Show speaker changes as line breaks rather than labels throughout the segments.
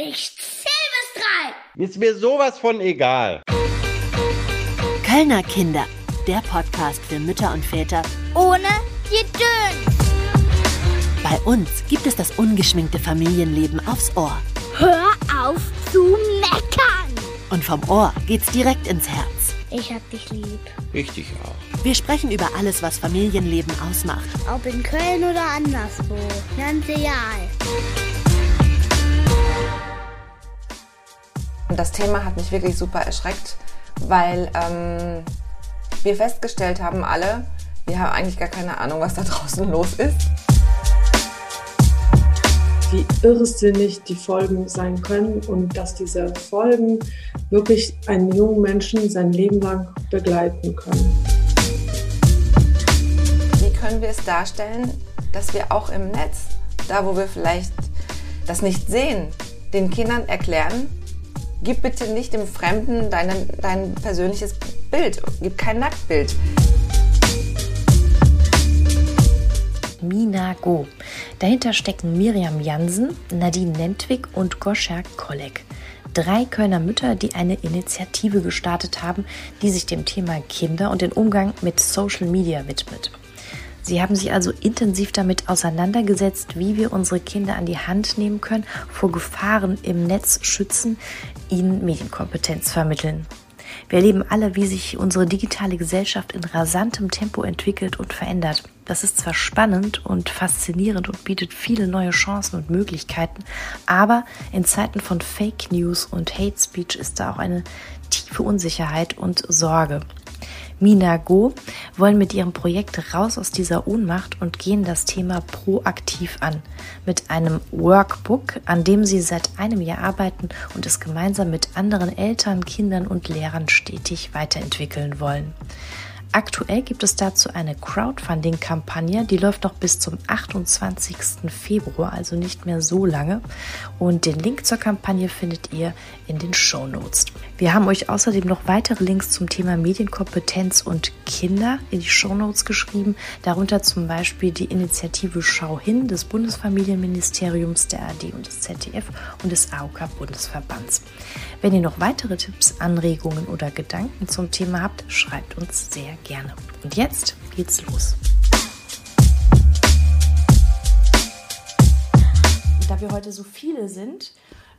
Ich zähl bis drei.
Ist mir sowas von egal.
Kölner Kinder, der Podcast für Mütter und Väter
Ohne Gedöns.
Bei uns gibt es das ungeschminkte Familienleben aufs Ohr.
Hör auf zu meckern.
Und vom Ohr geht's direkt ins Herz.
Ich hab dich lieb.
Ich dich auch.
Wir sprechen über alles, was Familienleben ausmacht.
Ob in Köln oder anderswo. Ganz egal.
Und das Thema hat mich wirklich super erschreckt, weil ähm, wir festgestellt haben alle, wir haben eigentlich gar keine Ahnung, was da draußen los ist.
wie irrsinnig die Folgen sein können und dass diese Folgen wirklich einen jungen Menschen sein Leben lang begleiten können.
Wie können wir es darstellen, dass wir auch im Netz, da wo wir vielleicht das nicht sehen, den Kindern erklären, gib bitte nicht dem Fremden deinen, dein persönliches Bild, gib kein Nacktbild.
Mina Go. Dahinter stecken Miriam Jansen, Nadine Nentwig und Goscha Kolek. Drei Kölner Mütter, die eine Initiative gestartet haben, die sich dem Thema Kinder und den Umgang mit Social Media widmet. Sie haben sich also intensiv damit auseinandergesetzt, wie wir unsere Kinder an die Hand nehmen können, vor Gefahren im Netz schützen, ihnen Medienkompetenz vermitteln. Wir erleben alle, wie sich unsere digitale Gesellschaft in rasantem Tempo entwickelt und verändert. Das ist zwar spannend und faszinierend und bietet viele neue Chancen und Möglichkeiten, aber in Zeiten von Fake News und Hate Speech ist da auch eine tiefe Unsicherheit und Sorge. Mina Go wollen mit ihrem Projekt raus aus dieser Ohnmacht und gehen das Thema proaktiv an. Mit einem Workbook, an dem sie seit einem Jahr arbeiten und es gemeinsam mit anderen Eltern, Kindern und Lehrern stetig weiterentwickeln wollen. Aktuell gibt es dazu eine Crowdfunding-Kampagne, die läuft noch bis zum 28. Februar, also nicht mehr so lange. Und den Link zur Kampagne findet ihr in den Show Notes. Wir haben euch außerdem noch weitere Links zum Thema Medienkompetenz und Kinder in die Show Notes geschrieben, darunter zum Beispiel die Initiative Schau hin des Bundesfamilienministeriums, der AD und des ZDF und des AOK-Bundesverbands. Wenn ihr noch weitere Tipps, Anregungen oder Gedanken zum Thema habt, schreibt uns sehr gerne. Und jetzt geht's los. Da wir heute so viele sind,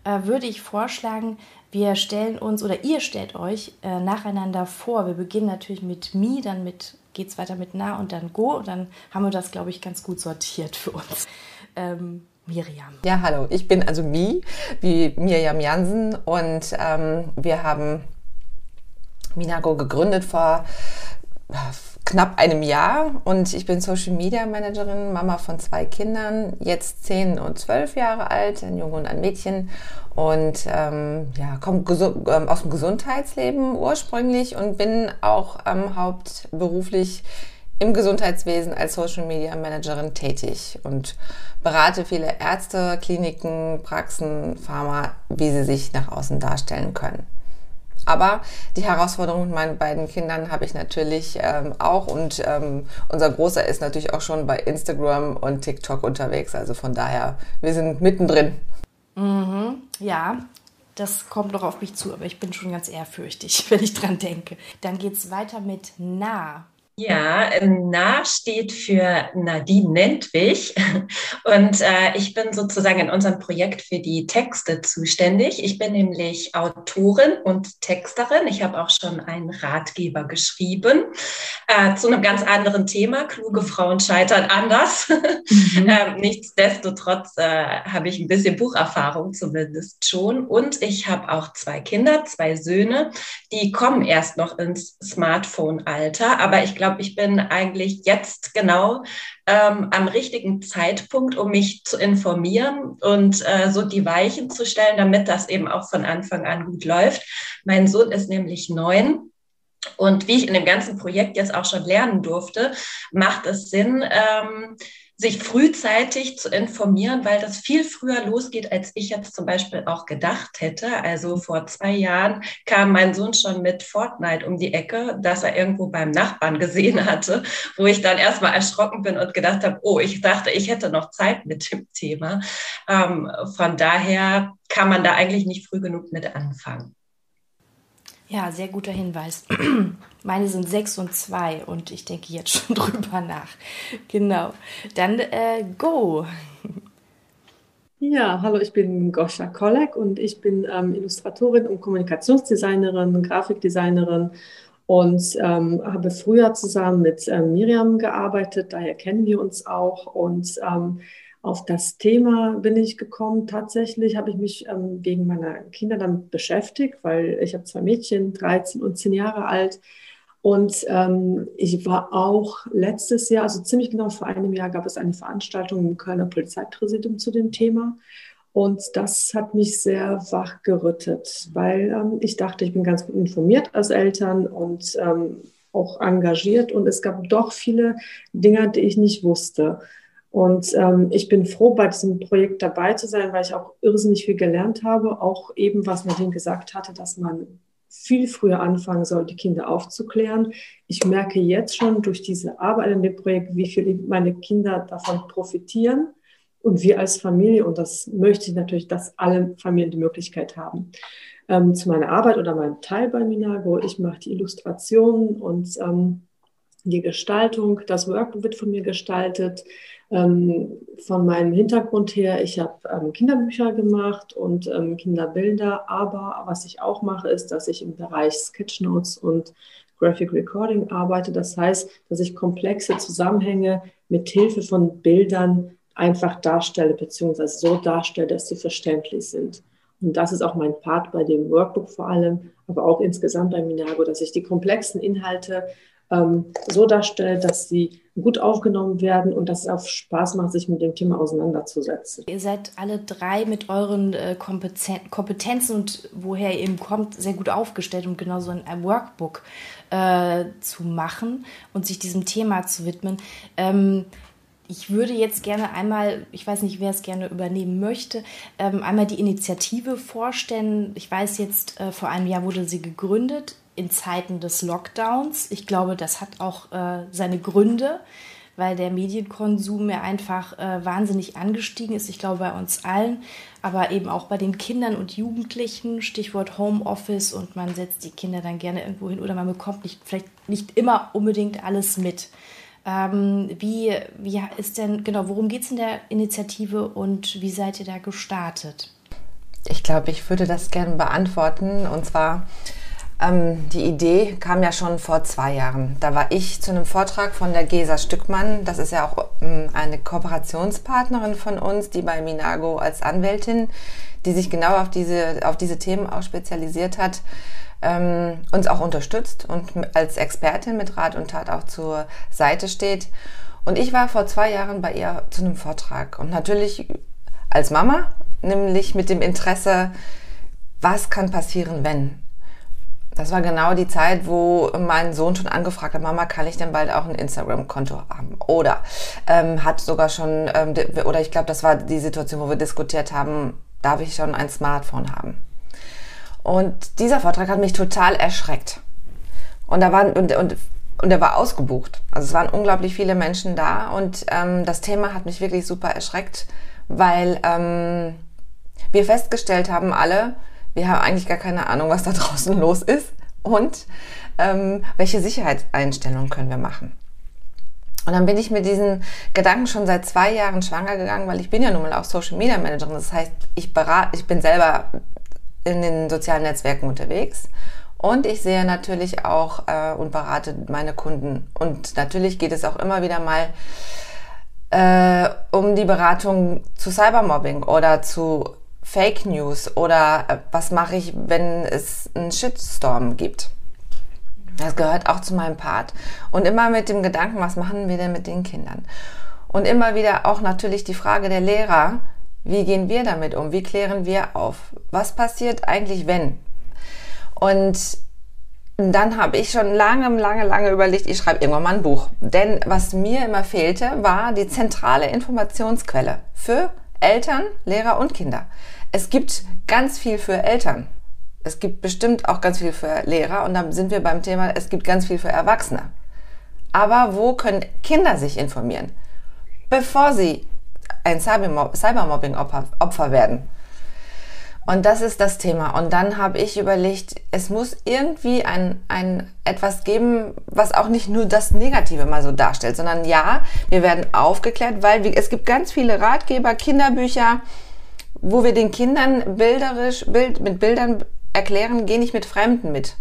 äh, würde ich vorschlagen, wir stellen uns oder ihr stellt euch äh, nacheinander vor. Wir beginnen natürlich mit Mi, dann mit geht's weiter mit Na und dann Go. Und dann haben wir das, glaube ich, ganz gut sortiert für uns. Ähm, Miriam.
Ja, hallo, ich bin also Mi, wie Miriam Jansen und ähm, wir haben Minago gegründet vor knapp einem Jahr und ich bin Social Media Managerin, Mama von zwei Kindern, jetzt zehn und zwölf Jahre alt, ein Junge und ein Mädchen und ähm, ja, komme ähm, aus dem Gesundheitsleben ursprünglich und bin auch ähm, hauptberuflich im Gesundheitswesen als Social Media Managerin tätig und berate viele Ärzte, Kliniken, Praxen, Pharma, wie sie sich nach außen darstellen können. Aber die Herausforderung mit meinen beiden Kindern habe ich natürlich ähm, auch und ähm, unser Großer ist natürlich auch schon bei Instagram und TikTok unterwegs. Also von daher, wir sind mittendrin.
Mhm, ja, das kommt noch auf mich zu, aber ich bin schon ganz ehrfürchtig, wenn ich dran denke. Dann geht es weiter mit nah.
Ja, ähm, Na steht für Nadine Nentwig und äh, ich bin sozusagen in unserem Projekt für die Texte zuständig. Ich bin nämlich Autorin und Texterin. Ich habe auch schon einen Ratgeber geschrieben äh, zu einem ganz anderen Thema. Kluge Frauen scheitern anders. Mhm. ähm, nichtsdestotrotz äh, habe ich ein bisschen Bucherfahrung zumindest schon und ich habe auch zwei Kinder, zwei Söhne. Die kommen erst noch ins Smartphone-Alter, aber ich glaube, glaube, ich bin eigentlich jetzt genau ähm, am richtigen Zeitpunkt, um mich zu informieren und äh, so die Weichen zu stellen, damit das eben auch von Anfang an gut läuft. Mein Sohn ist nämlich neun. Und wie ich in dem ganzen Projekt jetzt auch schon lernen durfte, macht es Sinn, ähm, sich frühzeitig zu informieren, weil das viel früher losgeht, als ich jetzt zum Beispiel auch gedacht hätte. Also vor zwei Jahren kam mein Sohn schon mit Fortnite um die Ecke, dass er irgendwo beim Nachbarn gesehen hatte, wo ich dann erstmal erschrocken bin und gedacht habe, oh, ich dachte, ich hätte noch Zeit mit dem Thema. Ähm, von daher kann man da eigentlich nicht früh genug mit anfangen.
Ja, sehr guter Hinweis. Meine sind sechs und zwei und ich denke jetzt schon drüber nach. Genau. Dann äh, go.
Ja, hallo, ich bin Goscha Kolek und ich bin ähm, Illustratorin und Kommunikationsdesignerin, Grafikdesignerin und ähm, habe früher zusammen mit ähm, Miriam gearbeitet, daher kennen wir uns auch und ähm, auf das Thema bin ich gekommen. Tatsächlich habe ich mich ähm, wegen meiner Kinder damit beschäftigt, weil ich habe zwei Mädchen, 13 und 10 Jahre alt. Und ähm, ich war auch letztes Jahr, also ziemlich genau vor einem Jahr, gab es eine Veranstaltung im Kölner Polizeipräsidium zu dem Thema. Und das hat mich sehr wachgerüttet, weil ähm, ich dachte, ich bin ganz gut informiert als Eltern und ähm, auch engagiert. Und es gab doch viele Dinge, die ich nicht wusste. Und ähm, ich bin froh, bei diesem Projekt dabei zu sein, weil ich auch irrsinnig viel gelernt habe. Auch eben, was Nadine gesagt hatte, dass man viel früher anfangen soll, die Kinder aufzuklären. Ich merke jetzt schon durch diese Arbeit in dem Projekt, wie viel meine Kinder davon profitieren und wir als Familie. Und das möchte ich natürlich, dass alle Familien die Möglichkeit haben. Ähm, zu meiner Arbeit oder meinem Teil bei Minago. Ich mache die Illustrationen und ähm, die Gestaltung. Das Workbook wird von mir gestaltet. Ähm, von meinem Hintergrund her, ich habe ähm, Kinderbücher gemacht und ähm, Kinderbilder, aber was ich auch mache, ist, dass ich im Bereich Sketchnotes und Graphic Recording arbeite. Das heißt, dass ich komplexe Zusammenhänge mit Hilfe von Bildern einfach darstelle, beziehungsweise so darstelle, dass sie verständlich sind. Und das ist auch mein Part bei dem Workbook vor allem, aber auch insgesamt bei Minago, dass ich die komplexen Inhalte ähm, so darstelle, dass sie gut aufgenommen werden und dass es auch Spaß macht, sich mit dem Thema auseinanderzusetzen.
Ihr seid alle drei mit euren äh, Kompetenzen und woher ihr eben kommt, sehr gut aufgestellt, um genau so ein Workbook äh, zu machen und sich diesem Thema zu widmen. Ähm, ich würde jetzt gerne einmal, ich weiß nicht, wer es gerne übernehmen möchte, ähm, einmal die Initiative vorstellen. Ich weiß jetzt, äh, vor einem Jahr wurde sie gegründet in Zeiten des Lockdowns. Ich glaube, das hat auch äh, seine Gründe, weil der Medienkonsum ja einfach äh, wahnsinnig angestiegen ist. Ich glaube, bei uns allen, aber eben auch bei den Kindern und Jugendlichen. Stichwort Homeoffice und man setzt die Kinder dann gerne irgendwo hin oder man bekommt nicht, vielleicht nicht immer unbedingt alles mit. Ähm, wie, wie ist denn, genau, worum geht es in der Initiative und wie seid ihr da gestartet?
Ich glaube, ich würde das gerne beantworten. Und zwar ähm, die Idee kam ja schon vor zwei Jahren. Da war ich zu einem Vortrag von der Gesa Stückmann. Das ist ja auch ähm, eine Kooperationspartnerin von uns, die bei Minago als Anwältin, die sich genau auf diese, auf diese Themen auch spezialisiert hat, ähm, uns auch unterstützt und als Expertin mit Rat und Tat auch zur Seite steht. Und ich war vor zwei Jahren bei ihr zu einem Vortrag und natürlich als Mama, nämlich mit dem Interesse, was kann passieren, wenn? Das war genau die Zeit, wo mein Sohn schon angefragt hat, Mama, kann ich denn bald auch ein Instagram-Konto haben? Oder ähm, hat sogar schon, ähm, oder ich glaube, das war die Situation, wo wir diskutiert haben, darf ich schon ein Smartphone haben? Und dieser Vortrag hat mich total erschreckt. Und da waren, und, und, und er war ausgebucht. Also es waren unglaublich viele Menschen da und ähm, das Thema hat mich wirklich super erschreckt, weil ähm, wir festgestellt haben alle, wir haben eigentlich gar keine Ahnung, was da draußen los ist und ähm, welche Sicherheitseinstellungen können wir machen. Und dann bin ich mit diesen Gedanken schon seit zwei Jahren schwanger gegangen, weil ich bin ja nun mal auch Social Media Managerin. Das heißt, ich berate, ich bin selber in den sozialen Netzwerken unterwegs und ich sehe natürlich auch äh, und berate meine Kunden. Und natürlich geht es auch immer wieder mal äh, um die Beratung zu Cybermobbing oder zu Fake News oder äh, was mache ich, wenn es einen Shitstorm gibt. Das gehört auch zu meinem Part. Und immer mit dem Gedanken, was machen wir denn mit den Kindern? Und immer wieder auch natürlich die Frage der Lehrer, wie gehen wir damit um? Wie klären wir auf? Was passiert eigentlich, wenn? Und dann habe ich schon lange, lange, lange überlegt, ich schreibe irgendwann mal ein Buch. Denn was mir immer fehlte, war die zentrale Informationsquelle für Eltern, Lehrer und Kinder. Es gibt ganz viel für Eltern. Es gibt bestimmt auch ganz viel für Lehrer und dann sind wir beim Thema, es gibt ganz viel für Erwachsene. Aber wo können Kinder sich informieren, bevor sie ein Cybermobbing-Opfer werden? Und das ist das Thema. Und dann habe ich überlegt, es muss irgendwie ein, ein etwas geben, was auch nicht nur das Negative mal so darstellt, sondern ja, wir werden aufgeklärt, weil wir, es gibt ganz viele Ratgeber, Kinderbücher, wo wir den Kindern bilderisch, Bild, mit Bildern erklären, geh nicht mit Fremden mit.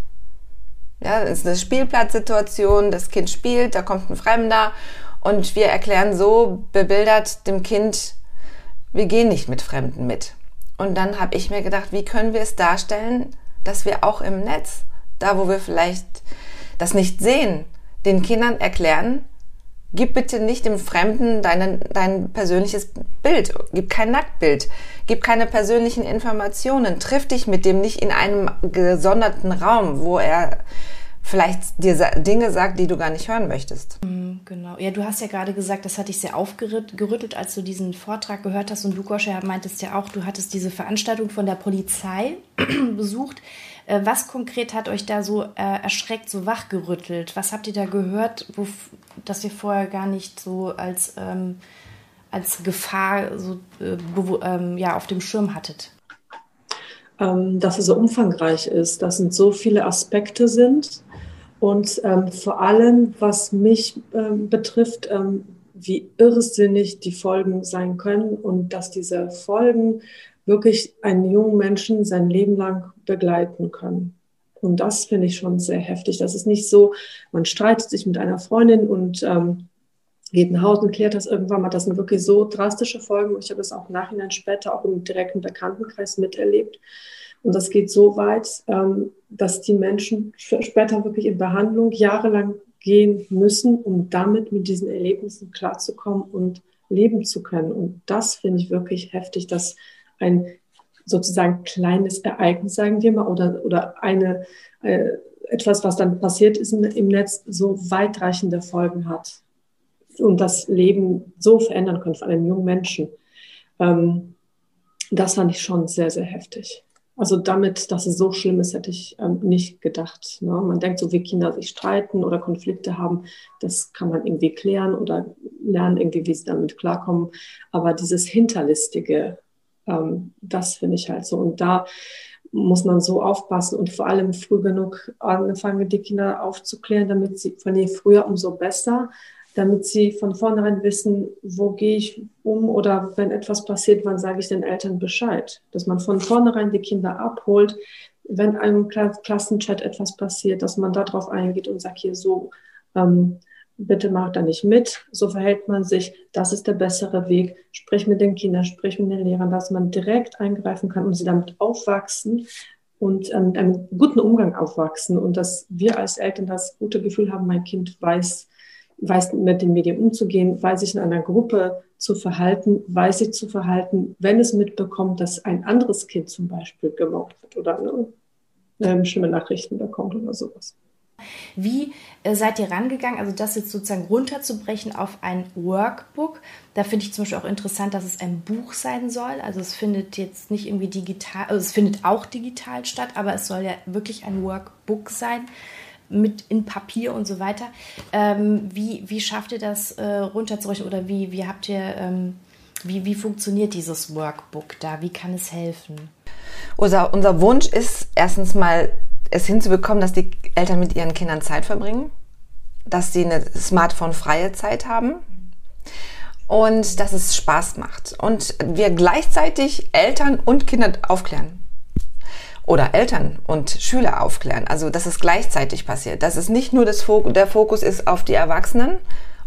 Ja, es ist eine Spielplatzsituation, das Kind spielt, da kommt ein Fremder und wir erklären so bebildert dem Kind, wir gehen nicht mit Fremden mit. Und dann habe ich mir gedacht, wie können wir es darstellen, dass wir auch im Netz, da wo wir vielleicht das nicht sehen, den Kindern erklären, gib bitte nicht dem Fremden deinen, dein persönliches Bild, gib kein Nacktbild, gib keine persönlichen Informationen, triff dich mit dem nicht in einem gesonderten Raum, wo er vielleicht dir Dinge sagt, die du gar nicht hören möchtest.
Mhm, genau. Ja, du hast ja gerade gesagt, das hat dich sehr aufgerüttelt, als du diesen Vortrag gehört hast. Und du, Goscha, meintest ja auch, du hattest diese Veranstaltung von der Polizei besucht. Äh, was konkret hat euch da so äh, erschreckt, so wachgerüttelt? Was habt ihr da gehört, wo, das ihr vorher gar nicht so als, ähm, als Gefahr so, äh, ähm, ja, auf dem Schirm hattet?
Ähm, dass es so umfangreich ist, dass es so viele Aspekte sind und ähm, vor allem, was mich ähm, betrifft, ähm, wie irrsinnig die Folgen sein können und dass diese Folgen wirklich einen jungen Menschen sein Leben lang begleiten können. Und das finde ich schon sehr heftig. Das ist nicht so, man streitet sich mit einer Freundin und ähm, geht nach Hause und klärt das irgendwann mal. Das sind wirklich so drastische Folgen. Ich habe es auch Nachhinein später auch im direkten Bekanntenkreis miterlebt. Und das geht so weit, ähm, dass die Menschen später wirklich in Behandlung jahrelang gehen müssen, um damit mit diesen Erlebnissen klarzukommen und leben zu können. Und das finde ich wirklich heftig, dass ein sozusagen kleines Ereignis, sagen wir mal, oder, oder eine, äh, etwas, was dann passiert ist im Netz, so weitreichende Folgen hat und das Leben so verändern kann von einem jungen Menschen. Ähm, das fand ich schon sehr, sehr heftig. Also damit, dass es so schlimm ist, hätte ich ähm, nicht gedacht. Ne? Man denkt so, wie Kinder sich streiten oder Konflikte haben, das kann man irgendwie klären oder lernen irgendwie, wie sie damit klarkommen. Aber dieses Hinterlistige, ähm, das finde ich halt so. Und da muss man so aufpassen und vor allem früh genug angefangen, die Kinder aufzuklären, damit sie von je früher umso besser damit sie von vornherein wissen, wo gehe ich um oder wenn etwas passiert, wann sage ich den Eltern Bescheid. Dass man von vornherein die Kinder abholt, wenn einem Klassenchat etwas passiert, dass man darauf eingeht und sagt, hier so, ähm, bitte macht da nicht mit, so verhält man sich, das ist der bessere Weg, sprich mit den Kindern, sprich mit den Lehrern, dass man direkt eingreifen kann und sie damit aufwachsen und ähm, einen guten Umgang aufwachsen. Und dass wir als Eltern das gute Gefühl haben, mein Kind weiß, weiß mit den Medien umzugehen, weiß sich in einer Gruppe zu verhalten, weiß sich zu verhalten, wenn es mitbekommt, dass ein anderes Kind zum Beispiel gemobbt wird oder eine, schlimme Nachrichten bekommt oder sowas.
Wie äh, seid ihr rangegangen, also das jetzt sozusagen runterzubrechen auf ein Workbook? Da finde ich zum Beispiel auch interessant, dass es ein Buch sein soll. Also es findet jetzt nicht irgendwie digital, also es findet auch digital statt, aber es soll ja wirklich ein Workbook sein mit in Papier und so weiter. Ähm, wie, wie schafft ihr das äh, runterzurechnen oder wie, wie habt ihr, ähm, wie, wie funktioniert dieses Workbook da? Wie kann es helfen?
Unser, unser Wunsch ist erstens mal, es hinzubekommen, dass die Eltern mit ihren Kindern Zeit verbringen, dass sie eine Smartphone-freie Zeit haben und dass es Spaß macht. Und wir gleichzeitig Eltern und Kinder aufklären oder Eltern und Schüler aufklären. Also, dass es gleichzeitig passiert. Dass es nicht nur das Fok der Fokus ist auf die Erwachsenen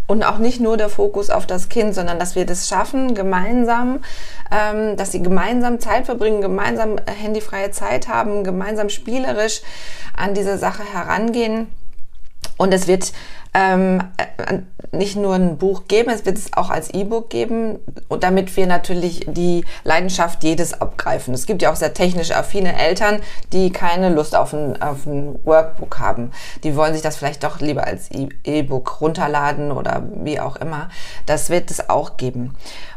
und auch nicht nur der Fokus auf das Kind, sondern dass wir das schaffen, gemeinsam, ähm, dass sie gemeinsam Zeit verbringen, gemeinsam handyfreie Zeit haben, gemeinsam spielerisch an diese Sache herangehen. Und es wird ähm, nicht nur ein Buch geben, es wird es auch als E-Book geben und damit wir natürlich die Leidenschaft jedes abgreifen. Es gibt ja auch sehr technisch affine Eltern, die keine Lust auf ein, auf ein Workbook haben. Die wollen sich das vielleicht doch lieber als E-Book runterladen oder wie auch immer. Das wird es auch geben.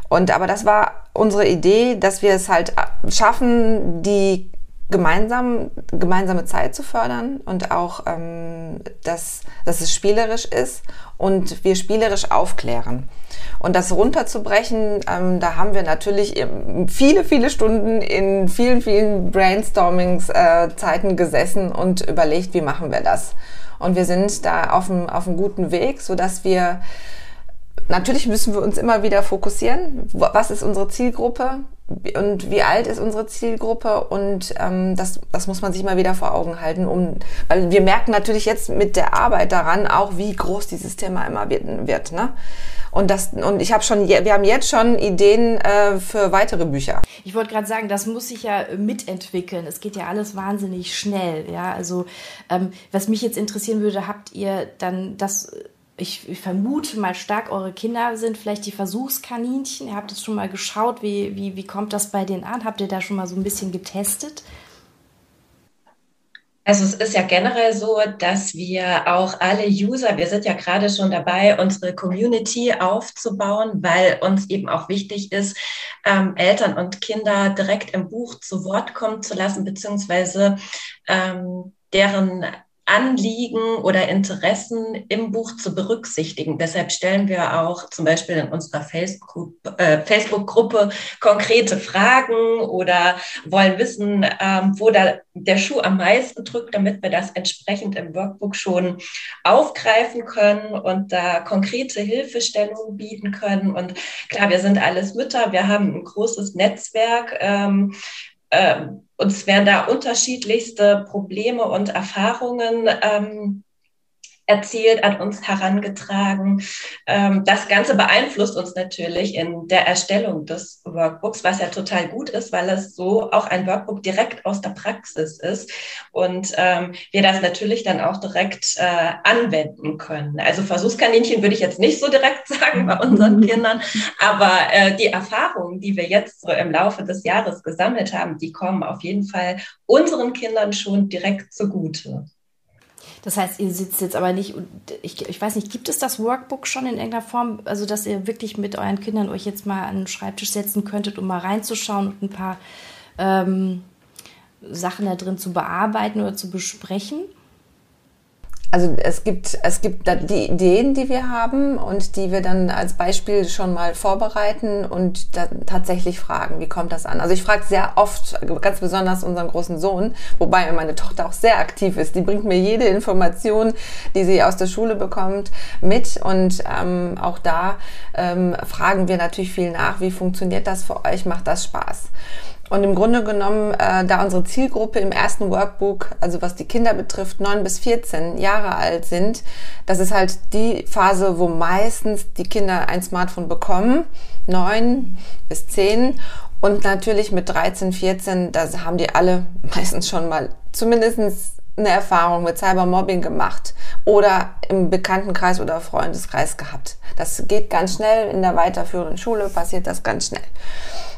Und aber das war unsere Idee, dass wir es halt schaffen, die gemeinsam, gemeinsame Zeit zu fördern und auch, ähm, dass, dass es spielerisch ist und wir spielerisch aufklären. Und das runterzubrechen, ähm, da haben wir natürlich viele, viele Stunden in vielen, vielen Brainstormings-Zeiten äh, gesessen und überlegt, wie machen wir das. Und wir sind da auf einem, auf einem guten Weg, so dass wir natürlich müssen wir uns immer wieder fokussieren. Was ist unsere Zielgruppe? und wie alt ist unsere Zielgruppe und ähm, das, das muss man sich mal wieder vor Augen halten, um, weil wir merken natürlich jetzt mit der Arbeit daran auch, wie groß dieses Thema immer wird. wird ne? Und das und ich habe schon, wir haben jetzt schon Ideen äh, für weitere Bücher.
Ich wollte gerade sagen, das muss sich ja mitentwickeln. Es geht ja alles wahnsinnig schnell. Ja, also ähm, was mich jetzt interessieren würde, habt ihr dann das ich, ich, vermute mal stark, eure Kinder sind vielleicht die Versuchskaninchen. Ihr habt es schon mal geschaut, wie, wie, wie kommt das bei denen an? Habt ihr da schon mal so ein bisschen getestet?
Also es ist ja generell so, dass wir auch alle User, wir sind ja gerade schon dabei, unsere Community aufzubauen, weil uns eben auch wichtig ist, ähm, Eltern und Kinder direkt im Buch zu Wort kommen zu lassen, beziehungsweise ähm, deren Anliegen oder Interessen im Buch zu berücksichtigen. Deshalb stellen wir auch zum Beispiel in unserer äh, Facebook-Gruppe konkrete Fragen oder wollen wissen, ähm, wo da der Schuh am meisten drückt, damit wir das entsprechend im Workbook schon aufgreifen können und da konkrete Hilfestellungen bieten können. Und klar, wir sind alles Mütter, wir haben ein großes Netzwerk. Ähm, ähm, uns werden da unterschiedlichste Probleme und Erfahrungen ähm, erzählt, an uns herangetragen. Ähm, das Ganze beeinflusst uns natürlich in der Erstellung des Workbooks, was ja total gut ist, weil es so auch ein Workbook direkt aus der Praxis ist und ähm, wir das natürlich dann auch direkt äh, anwenden können. Also Versuchskaninchen würde ich jetzt nicht so direkt sagen bei unseren Kindern, aber äh, die Erfahrungen, die wir jetzt so im Laufe des Jahres gesammelt haben, die kommen auf jeden Fall unseren Kindern schon direkt zugute.
Das heißt, ihr sitzt jetzt aber nicht, ich, ich weiß nicht, gibt es das Workbook schon in irgendeiner Form, also dass ihr wirklich mit euren Kindern euch jetzt mal an den Schreibtisch setzen könntet, um mal reinzuschauen und ein paar ähm, Sachen da drin zu bearbeiten oder zu besprechen?
Also es gibt, es gibt die Ideen, die wir haben und die wir dann als Beispiel schon mal vorbereiten und dann tatsächlich fragen, wie kommt das an? Also ich frage sehr oft, ganz besonders unseren großen Sohn, wobei meine Tochter auch sehr aktiv ist. Die bringt mir jede Information, die sie aus der Schule bekommt, mit und ähm, auch da ähm, fragen wir natürlich viel nach, wie funktioniert das für euch, macht das Spaß? Und im Grunde genommen, äh, da unsere Zielgruppe im ersten Workbook, also was die Kinder betrifft, neun bis 14 Jahre alt sind, das ist halt die Phase, wo meistens die Kinder ein Smartphone bekommen, neun bis zehn. Und natürlich mit 13, 14, da haben die alle meistens schon mal zumindest eine Erfahrung mit Cybermobbing gemacht oder im Bekanntenkreis oder Freundeskreis gehabt. Das geht ganz schnell. In der weiterführenden Schule passiert das ganz schnell.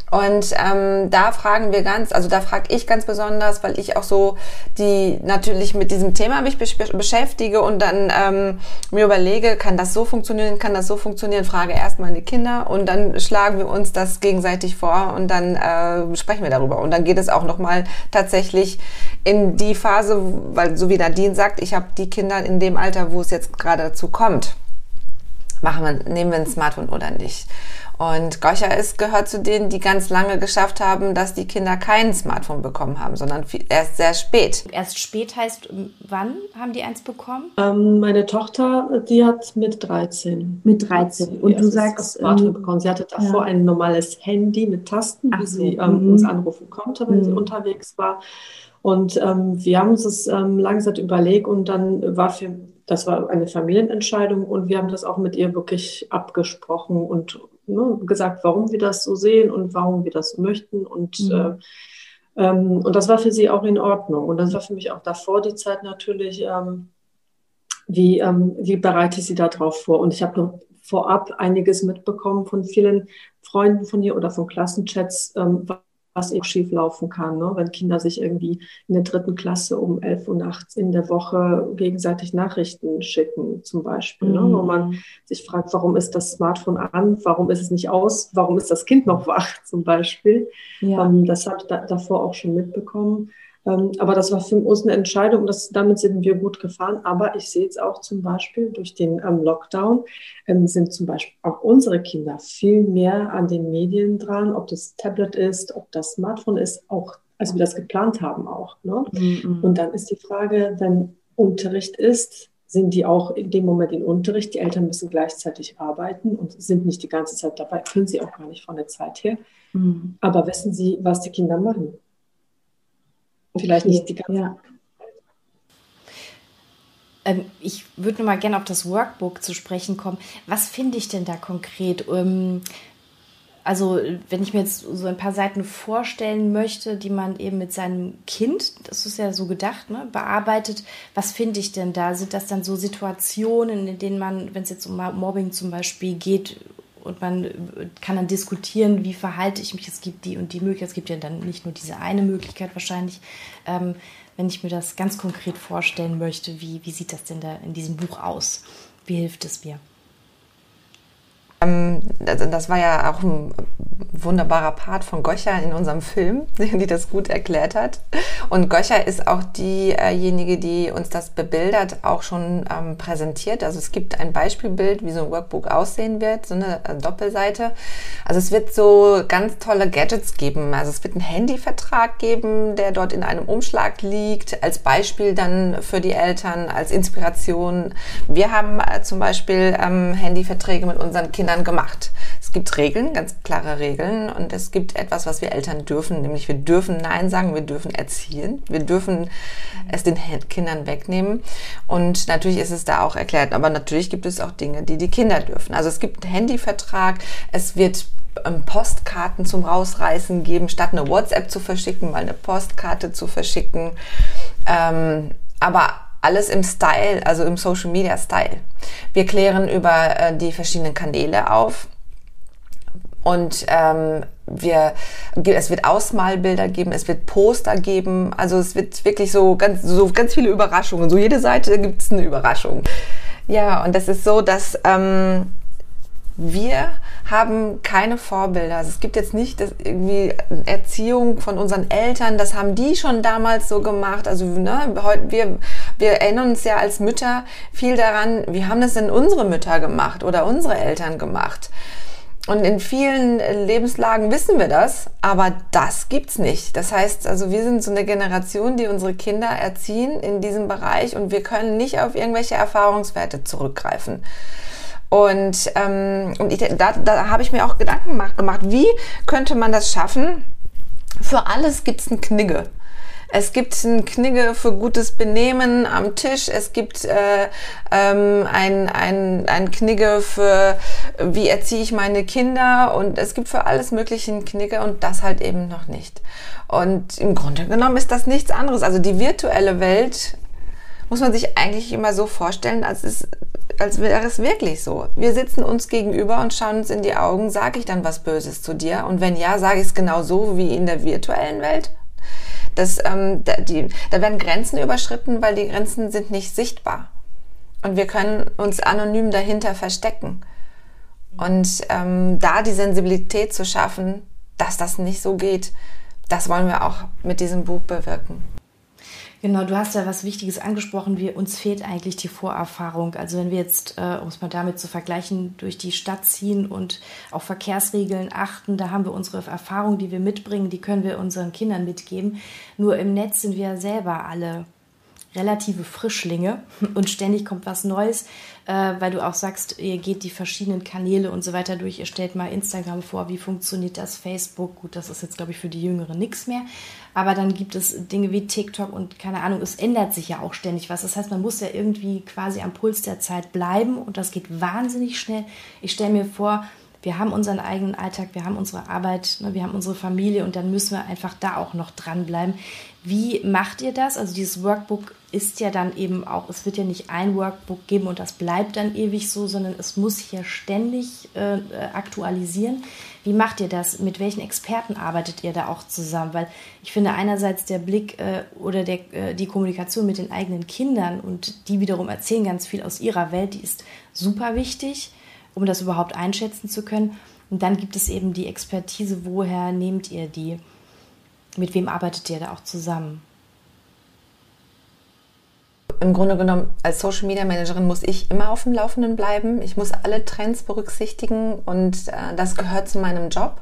Und ähm, da fragen wir ganz, also da frage ich ganz besonders, weil ich auch so die natürlich mit diesem Thema mich beschäftige und dann ähm, mir überlege, kann das so funktionieren, kann das so funktionieren, frage erstmal die Kinder und dann schlagen wir uns das gegenseitig vor und dann äh, sprechen wir darüber. Und dann geht es auch nochmal tatsächlich in die Phase, weil so wie Nadine sagt, ich habe die Kinder in dem Alter, wo es jetzt gerade dazu kommt. Machen wir, nehmen wir ein Smartphone oder nicht? Und Goscha ist, gehört zu denen, die ganz lange geschafft haben, dass die Kinder kein Smartphone bekommen haben, sondern erst sehr spät.
Erst spät heißt, wann haben die eins bekommen?
Ähm, meine Tochter, die hat mit 13.
Mit 13. Und du sagst.
Das Smartphone ähm, bekommen. Sie hatte davor ja. ein normales Handy mit Tasten, wie so. sie ähm, mhm. uns anrufen konnte, wenn mhm. sie unterwegs war. Und ähm, wir haben uns das ähm, langsam überlegt und dann war für, das war eine Familienentscheidung und wir haben das auch mit ihr wirklich abgesprochen und ne, gesagt, warum wir das so sehen und warum wir das möchten. Und, mhm. äh, ähm, und das war für sie auch in Ordnung. Und das war für mich auch davor die Zeit natürlich, ähm, wie, ähm, wie bereite ich sie darauf vor? Und ich habe noch vorab einiges mitbekommen von vielen Freunden von ihr oder von Klassenchats, ähm, was eben schief laufen kann, ne? wenn Kinder sich irgendwie in der dritten Klasse um 11 Uhr nachts in der Woche gegenseitig Nachrichten schicken, zum Beispiel, mhm. ne? wo man mhm. sich fragt, warum ist das Smartphone an, warum ist es nicht aus, warum ist das Kind noch wach, zum Beispiel. Ja. Ähm, das habe ich da, davor auch schon mitbekommen. Ähm, aber das war für uns eine Entscheidung, das, damit sind wir gut gefahren. Aber ich sehe jetzt auch zum Beispiel durch den ähm, Lockdown ähm, sind zum Beispiel auch unsere Kinder viel mehr an den Medien dran, ob das Tablet ist, ob das Smartphone ist, auch als wir das geplant haben auch. Ne? Mhm. Und dann ist die Frage, wenn Unterricht ist, sind die auch in dem Moment in Unterricht. Die Eltern müssen gleichzeitig arbeiten und sind nicht die ganze Zeit dabei, können sie auch gar nicht von der Zeit her. Mhm. Aber wissen sie, was die Kinder machen? Vielleicht nicht die ganze ja.
Ähm, ich würde noch mal gerne auf das Workbook zu sprechen kommen. Was finde ich denn da konkret? Ähm, also, wenn ich mir jetzt so ein paar Seiten vorstellen möchte, die man eben mit seinem Kind, das ist ja so gedacht, ne, bearbeitet, was finde ich denn da? Sind das dann so Situationen, in denen man, wenn es jetzt um Mobbing zum Beispiel geht, und man kann dann diskutieren, wie verhalte ich mich. Es gibt die und die Möglichkeit. Es gibt ja dann nicht nur diese eine Möglichkeit wahrscheinlich. Ähm, wenn ich mir das ganz konkret vorstellen möchte, wie, wie sieht das denn da in diesem Buch aus? Wie hilft es mir?
Ähm, das war ja auch ein wunderbarer Part von Goscha in unserem Film, die das gut erklärt hat. Und Goscha ist auch diejenige, die uns das bebildert, auch schon ähm, präsentiert. Also es gibt ein Beispielbild, wie so ein Workbook aussehen wird, so eine äh, Doppelseite. Also es wird so ganz tolle Gadgets geben. Also es wird einen Handyvertrag geben, der dort in einem Umschlag liegt, als Beispiel dann für die Eltern, als Inspiration. Wir haben äh, zum Beispiel ähm, Handyverträge mit unseren Kindern Kindern gemacht. Es gibt Regeln, ganz klare Regeln und es gibt etwas, was wir Eltern dürfen, nämlich wir dürfen Nein sagen, wir dürfen erziehen, wir dürfen es den Kindern wegnehmen und natürlich ist es da auch erklärt, aber natürlich gibt es auch Dinge, die die Kinder dürfen. Also es gibt einen Handyvertrag, es wird ähm, Postkarten zum Rausreißen geben, statt eine WhatsApp zu verschicken, mal eine Postkarte zu verschicken. Ähm, aber alles im Style, also im Social Media Style. Wir klären über äh, die verschiedenen Kanäle auf und ähm, wir, es wird Ausmalbilder geben, es wird Poster geben, also es wird wirklich so ganz, so ganz viele Überraschungen. So jede Seite gibt es eine Überraschung. Ja, und das ist so, dass ähm, wir haben keine Vorbilder. Also es gibt jetzt nicht das irgendwie Erziehung von unseren Eltern, das haben die schon damals so gemacht. Also ne, heute, wir, wir erinnern uns ja als Mütter viel daran, wie haben das denn unsere Mütter gemacht oder unsere Eltern gemacht. Und in vielen Lebenslagen wissen wir das, aber das gibt's nicht. Das heißt, also wir sind so eine Generation, die unsere Kinder erziehen in diesem Bereich und wir können nicht auf irgendwelche Erfahrungswerte zurückgreifen. Und, ähm, und ich, da, da habe ich mir auch Gedanken gemacht, wie könnte man das schaffen? Für alles gibt es einen Knigge. Es gibt einen Knigge für gutes Benehmen am Tisch. Es gibt äh, ähm, ein, ein, ein Knigge für, wie erziehe ich meine Kinder. Und es gibt für alles Mögliche einen Knigge und das halt eben noch nicht. Und im Grunde genommen ist das nichts anderes. Also die virtuelle Welt muss man sich eigentlich immer so vorstellen, als, es, als wäre es wirklich so. Wir sitzen uns gegenüber und schauen uns in die Augen. Sage ich dann was Böses zu dir? Und wenn ja, sage ich es genau so wie in der virtuellen Welt? Das, ähm, da, die, da werden Grenzen überschritten, weil die Grenzen sind nicht sichtbar. Und wir können uns anonym dahinter verstecken. Und ähm, da die Sensibilität zu schaffen, dass das nicht so geht, das wollen wir auch mit diesem Buch bewirken.
Genau, du hast ja was Wichtiges angesprochen. Wir, uns fehlt eigentlich die Vorerfahrung. Also wenn wir jetzt, äh, um es mal damit zu vergleichen, durch die Stadt ziehen und auf Verkehrsregeln achten, da haben wir unsere Erfahrung, die wir mitbringen, die können wir unseren Kindern mitgeben. Nur im Netz sind wir selber alle relative Frischlinge und ständig kommt was Neues, äh, weil du auch sagst, ihr geht die verschiedenen Kanäle und so weiter durch. Ihr stellt mal Instagram vor, wie funktioniert das, Facebook. Gut, das ist jetzt, glaube ich, für die Jüngeren nichts mehr. Aber dann gibt es Dinge wie TikTok und keine Ahnung, es ändert sich ja auch ständig was. Das heißt, man muss ja irgendwie quasi am Puls der Zeit bleiben und das geht wahnsinnig schnell. Ich stelle mir vor, wir haben unseren eigenen Alltag, wir haben unsere Arbeit, ne, wir haben unsere Familie und dann müssen wir einfach da auch noch dranbleiben. Wie macht ihr das? Also dieses Workbook ist ja dann eben auch, es wird ja nicht ein Workbook geben und das bleibt dann ewig so, sondern es muss sich ja ständig äh, aktualisieren. Wie macht ihr das? Mit welchen Experten arbeitet ihr da auch zusammen? Weil ich finde einerseits der Blick äh, oder der, äh, die Kommunikation mit den eigenen Kindern und die wiederum erzählen ganz viel aus ihrer Welt, die ist super wichtig um das überhaupt einschätzen zu können. Und dann gibt es eben die Expertise, woher nehmt ihr die? Mit wem arbeitet ihr da auch zusammen?
Im Grunde genommen als Social Media Managerin muss ich immer auf dem Laufenden bleiben. Ich muss alle Trends berücksichtigen und äh, das gehört zu meinem Job.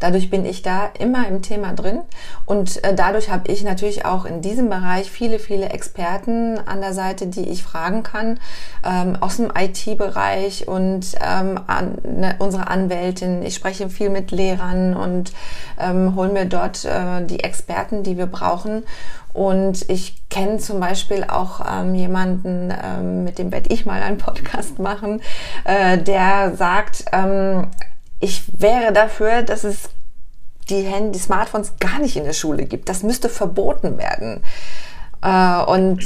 Dadurch bin ich da immer im Thema drin und äh, dadurch habe ich natürlich auch in diesem Bereich viele, viele Experten an der Seite, die ich fragen kann ähm, aus dem IT-Bereich und ähm, an, ne, unsere Anwältin. Ich spreche viel mit Lehrern und ähm, hole mir dort äh, die Experten, die wir brauchen. Und ich kenne zum Beispiel auch ähm, jemanden, ähm, mit dem werde ich mal einen Podcast machen, äh, der sagt, ähm, ich wäre dafür, dass es die Handy, die Smartphones gar nicht in der Schule gibt. Das müsste verboten werden. Äh, und,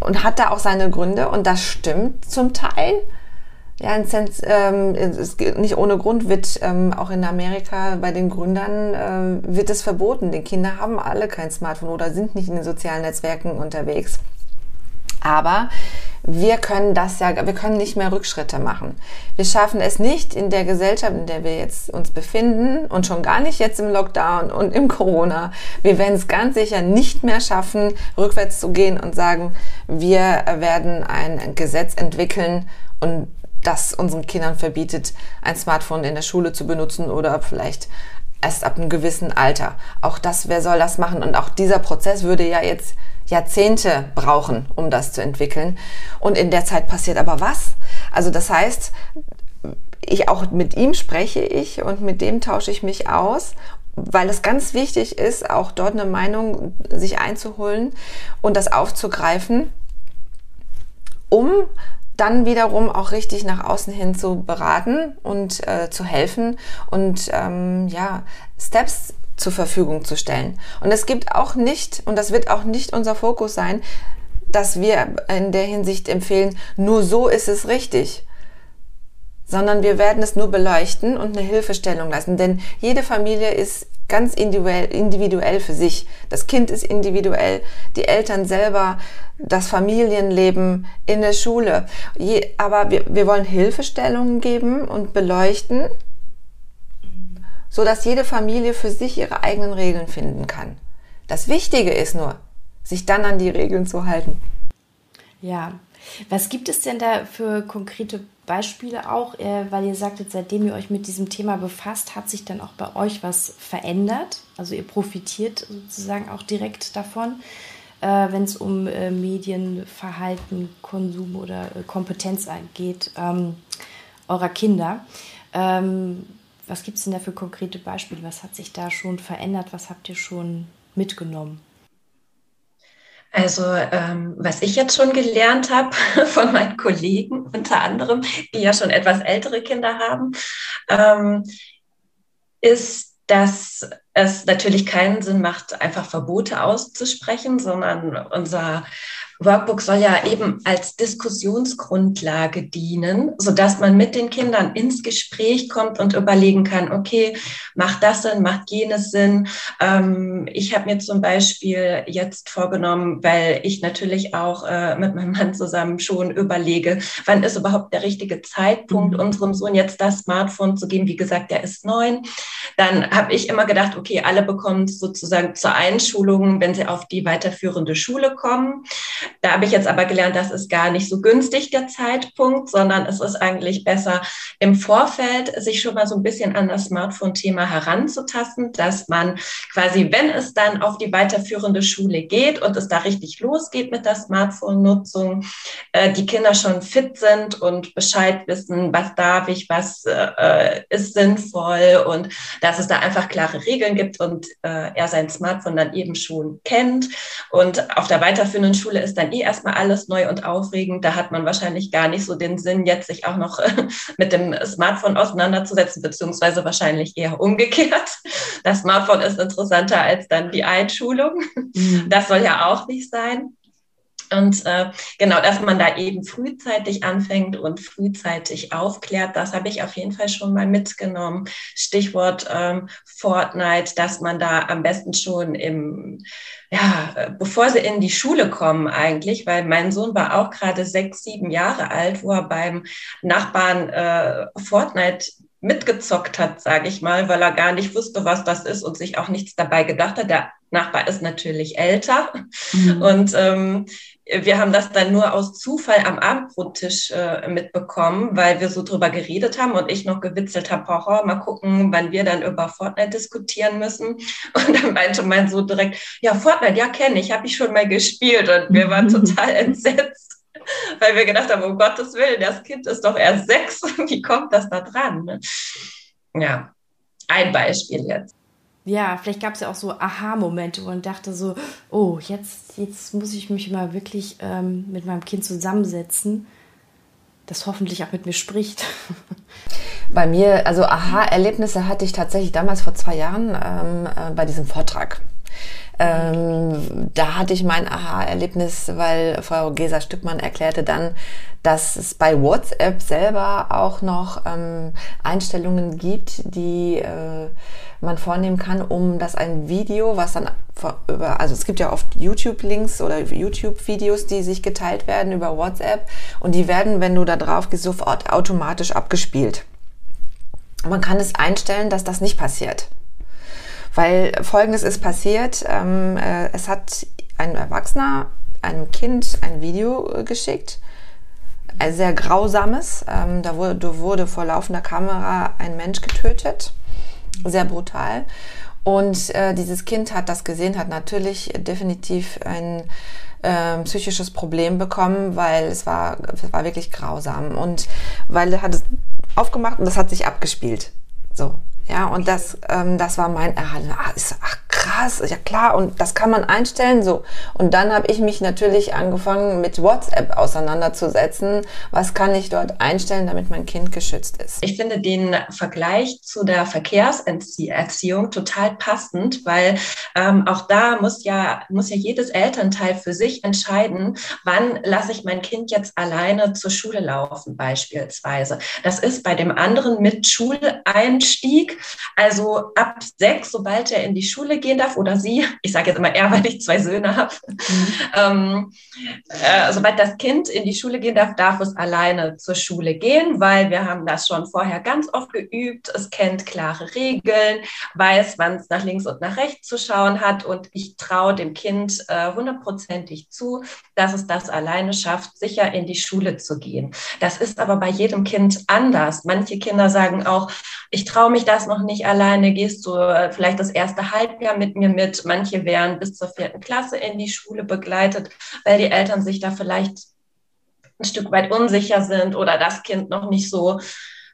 und hat da auch seine Gründe und das stimmt zum Teil. Ja, in Sense, ähm, es, nicht ohne Grund wird ähm, auch in Amerika bei den Gründern äh, wird es verboten. Die Kinder haben alle kein Smartphone oder sind nicht in den sozialen Netzwerken unterwegs. Aber wir können das ja, wir können nicht mehr Rückschritte machen. Wir schaffen es nicht in der Gesellschaft, in der wir jetzt uns befinden und schon gar nicht jetzt im Lockdown und im Corona. Wir werden es ganz sicher nicht mehr schaffen, rückwärts zu gehen und sagen, wir werden ein Gesetz entwickeln und das unseren Kindern verbietet, ein Smartphone in der Schule zu benutzen oder vielleicht erst ab einem gewissen Alter. Auch das, wer soll das machen? Und auch dieser Prozess würde ja jetzt Jahrzehnte brauchen, um das zu entwickeln. Und in der Zeit passiert aber was? Also das heißt, ich auch mit ihm spreche ich und mit dem tausche ich mich aus, weil es ganz wichtig ist, auch dort eine Meinung sich einzuholen und das aufzugreifen, um dann wiederum auch richtig nach außen hin zu beraten und äh, zu helfen und ähm, ja, Steps zur Verfügung zu stellen. Und es gibt auch nicht, und das wird auch nicht unser Fokus sein, dass wir in der Hinsicht empfehlen, nur so ist es richtig, sondern wir werden es nur beleuchten und eine Hilfestellung lassen. Denn jede Familie ist ganz individuell, für sich. Das Kind ist individuell, die Eltern selber, das Familienleben in der Schule. Aber wir, wir wollen Hilfestellungen geben und beleuchten, so dass jede Familie für sich ihre eigenen Regeln finden kann. Das Wichtige ist nur, sich dann an die Regeln zu halten.
Ja, was gibt es denn da für konkrete Beispiele auch, äh, weil ihr sagtet, seitdem ihr euch mit diesem Thema befasst, hat sich dann auch bei euch was verändert? Also ihr profitiert sozusagen auch direkt davon, äh, wenn es um äh, Medienverhalten, Konsum oder Kompetenz geht ähm, eurer Kinder. Ähm, was gibt es denn da für konkrete Beispiele? Was hat sich da schon verändert? Was habt ihr schon mitgenommen?
Also ähm, was ich jetzt schon gelernt habe von meinen Kollegen, unter anderem, die ja schon etwas ältere Kinder haben, ähm, ist, dass es natürlich keinen Sinn macht, einfach Verbote auszusprechen, sondern unser Workbook soll ja eben als Diskussionsgrundlage dienen, so dass man mit den Kindern ins Gespräch kommt und überlegen kann, okay, macht das Sinn, macht jenes Sinn. Ähm, ich habe mir zum Beispiel jetzt vorgenommen, weil ich natürlich auch äh, mit meinem Mann zusammen schon überlege, wann ist überhaupt der richtige Zeitpunkt, mhm. unserem Sohn jetzt das Smartphone zu geben. Wie gesagt, der ist neun. Dann habe ich immer gedacht, okay, alle bekommen es sozusagen zur Einschulung, wenn sie auf die weiterführende Schule kommen. Da habe ich jetzt aber gelernt, das ist gar nicht so günstig der Zeitpunkt, sondern es ist eigentlich besser im Vorfeld sich schon mal so ein bisschen an das Smartphone-Thema heranzutasten, dass man quasi, wenn es dann auf die weiterführende Schule geht und es da richtig losgeht mit der Smartphone-Nutzung, äh, die Kinder schon fit sind und Bescheid wissen, was darf ich, was äh, ist sinnvoll und dass es da einfach klare Regeln gibt und äh, er sein Smartphone dann eben schon kennt. Und auf der weiterführenden Schule ist dann eh erstmal alles neu und aufregend. Da hat man wahrscheinlich gar nicht so den Sinn, jetzt sich auch noch mit dem Smartphone auseinanderzusetzen, beziehungsweise wahrscheinlich eher umgekehrt. Das Smartphone ist interessanter als dann die Einschulung. Mhm. Das soll ja auch nicht sein. Und äh, genau, dass man da eben frühzeitig anfängt und frühzeitig aufklärt, das habe ich auf jeden Fall schon mal mitgenommen. Stichwort ähm, Fortnite, dass man da am besten schon im, ja, bevor sie in die Schule kommen eigentlich, weil mein Sohn war auch gerade sechs, sieben Jahre alt, wo er beim Nachbarn äh, Fortnite mitgezockt hat, sage ich mal, weil er gar nicht wusste, was das ist und sich auch nichts dabei gedacht hat. Der Nachbar ist natürlich älter mhm. und ähm, wir haben das dann nur aus Zufall am Abendbrottisch äh, mitbekommen, weil wir so drüber geredet haben und ich noch gewitzelt habe, oh, mal gucken, wann wir dann über Fortnite diskutieren müssen. Und dann meinte mein so direkt, ja, Fortnite, ja, kenne ich, habe ich schon mal gespielt. Und wir waren total entsetzt, weil wir gedacht haben, um Gottes Willen, das Kind ist doch erst sechs, wie kommt das da dran? Ne? Ja, ein Beispiel jetzt
ja, vielleicht gab es ja auch so Aha-Momente, wo man dachte so, oh, jetzt, jetzt muss ich mich mal wirklich ähm, mit meinem Kind zusammensetzen, das hoffentlich auch mit mir spricht.
Bei mir, also Aha-Erlebnisse hatte ich tatsächlich damals vor zwei Jahren ähm, äh, bei diesem Vortrag. Ähm, da hatte ich mein Aha-Erlebnis, weil Frau Gesa Stückmann erklärte dann, dass es bei WhatsApp selber auch noch ähm, Einstellungen gibt, die äh, man vornehmen kann, um dass ein Video, was dann über, also es gibt ja oft YouTube-Links oder YouTube-Videos, die sich geteilt werden über WhatsApp und die werden, wenn du da drauf gehst, sofort automatisch abgespielt. Man kann es einstellen, dass das nicht passiert. Weil folgendes ist passiert, ähm, äh, es hat ein Erwachsener einem Kind ein Video äh, geschickt, ein sehr grausames. Ähm, da wurde, wurde vor laufender Kamera ein Mensch getötet sehr brutal. Und äh, dieses Kind hat das gesehen, hat natürlich definitiv ein äh, psychisches Problem bekommen, weil es war, es war wirklich grausam. Und weil er hat es aufgemacht und das hat sich abgespielt. So. Ja, und das, ähm, das war mein Erhalten. Ach, ach, krass, ja klar, und das kann man einstellen so. Und dann habe ich mich natürlich angefangen, mit WhatsApp auseinanderzusetzen. Was kann ich dort einstellen, damit mein Kind geschützt ist?
Ich finde den Vergleich zu der Verkehrserziehung total passend, weil ähm, auch da muss ja, muss ja jedes Elternteil für sich entscheiden, wann lasse ich mein Kind jetzt alleine zur Schule laufen, beispielsweise. Das ist bei dem anderen mit Schuleinstieg also ab sechs, sobald er in die Schule gehen darf oder sie, ich sage jetzt immer er, weil ich zwei Söhne habe, mhm. ähm, äh, sobald das Kind in die Schule gehen darf, darf es alleine zur Schule gehen, weil wir haben das schon vorher ganz oft geübt. Es kennt klare Regeln, weiß, wann es nach links und nach rechts zu schauen hat und ich traue dem Kind äh, hundertprozentig äh, zu, dass es das alleine schafft, sicher in die Schule zu gehen. Das ist aber bei jedem Kind anders. Manche Kinder sagen auch, ich traue mich das noch nicht alleine, gehst du äh, vielleicht das erste Halbjahr mit mir mit. Manche werden bis zur vierten Klasse in die Schule begleitet, weil die Eltern sich da vielleicht ein Stück weit unsicher sind oder das Kind noch nicht so